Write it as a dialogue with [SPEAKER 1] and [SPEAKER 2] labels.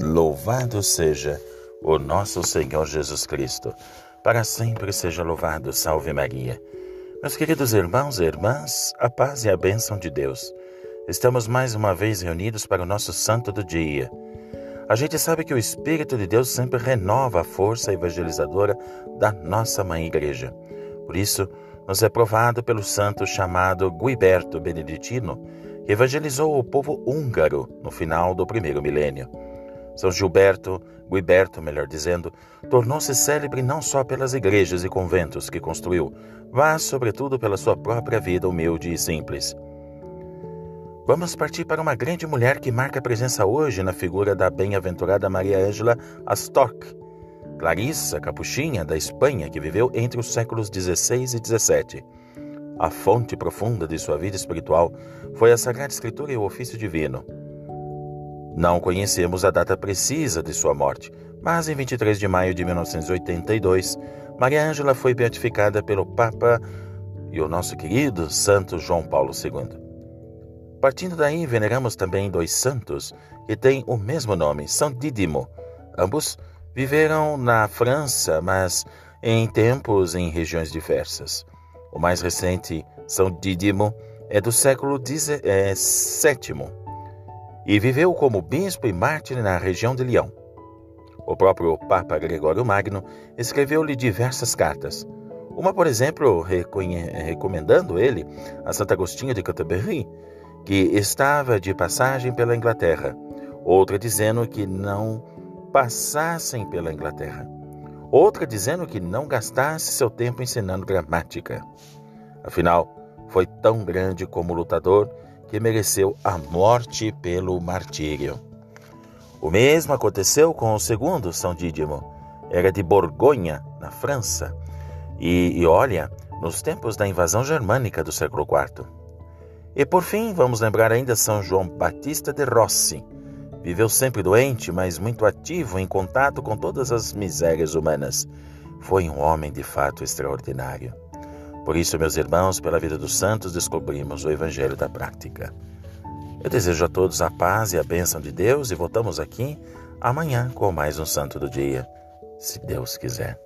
[SPEAKER 1] Louvado seja o nosso Senhor Jesus Cristo. Para sempre seja louvado. Salve Maria. Meus queridos irmãos e irmãs, a paz e a bênção de Deus. Estamos mais uma vez reunidos para o nosso santo do dia. A gente sabe que o Espírito de Deus sempre renova a força evangelizadora da nossa mãe igreja. Por isso, nos é provado pelo santo chamado Guiberto Beneditino, que evangelizou o povo húngaro no final do primeiro milênio. São Gilberto, Guiberto, melhor dizendo, tornou-se célebre não só pelas igrejas e conventos que construiu, mas, sobretudo, pela sua própria vida humilde e simples. Vamos partir para uma grande mulher que marca presença hoje na figura da bem-aventurada Maria Ângela Astorg, Clarissa Capuchinha, da Espanha, que viveu entre os séculos XVI e XVII. A fonte profunda de sua vida espiritual foi a Sagrada Escritura e o ofício divino. Não conhecemos a data precisa de sua morte, mas em 23 de maio de 1982, Maria Ângela foi beatificada pelo Papa e o nosso querido Santo João Paulo II. Partindo daí, veneramos também dois santos que têm o mesmo nome, São Dídimo. Ambos viveram na França, mas em tempos em regiões diversas. O mais recente, São Dídimo, é do século XVII e viveu como bispo e mártir na região de Lyon. O próprio Papa Gregório Magno escreveu-lhe diversas cartas. Uma, por exemplo, recomendando ele a Santo Agostinho de Canterbury, que estava de passagem pela Inglaterra. Outra dizendo que não passassem pela Inglaterra. Outra dizendo que não gastasse seu tempo ensinando gramática. Afinal, foi tão grande como lutador que mereceu a morte pelo martírio. O mesmo aconteceu com o segundo São Dídimo. Era de Borgonha, na França. E, e olha, nos tempos da invasão germânica do século IV. E por fim, vamos lembrar ainda São João Batista de Rossi. Viveu sempre doente, mas muito ativo em contato com todas as misérias humanas. Foi um homem de fato extraordinário. Por isso, meus irmãos, pela vida dos santos, descobrimos o Evangelho da prática. Eu desejo a todos a paz e a bênção de Deus e voltamos aqui amanhã com mais um Santo do Dia, se Deus quiser.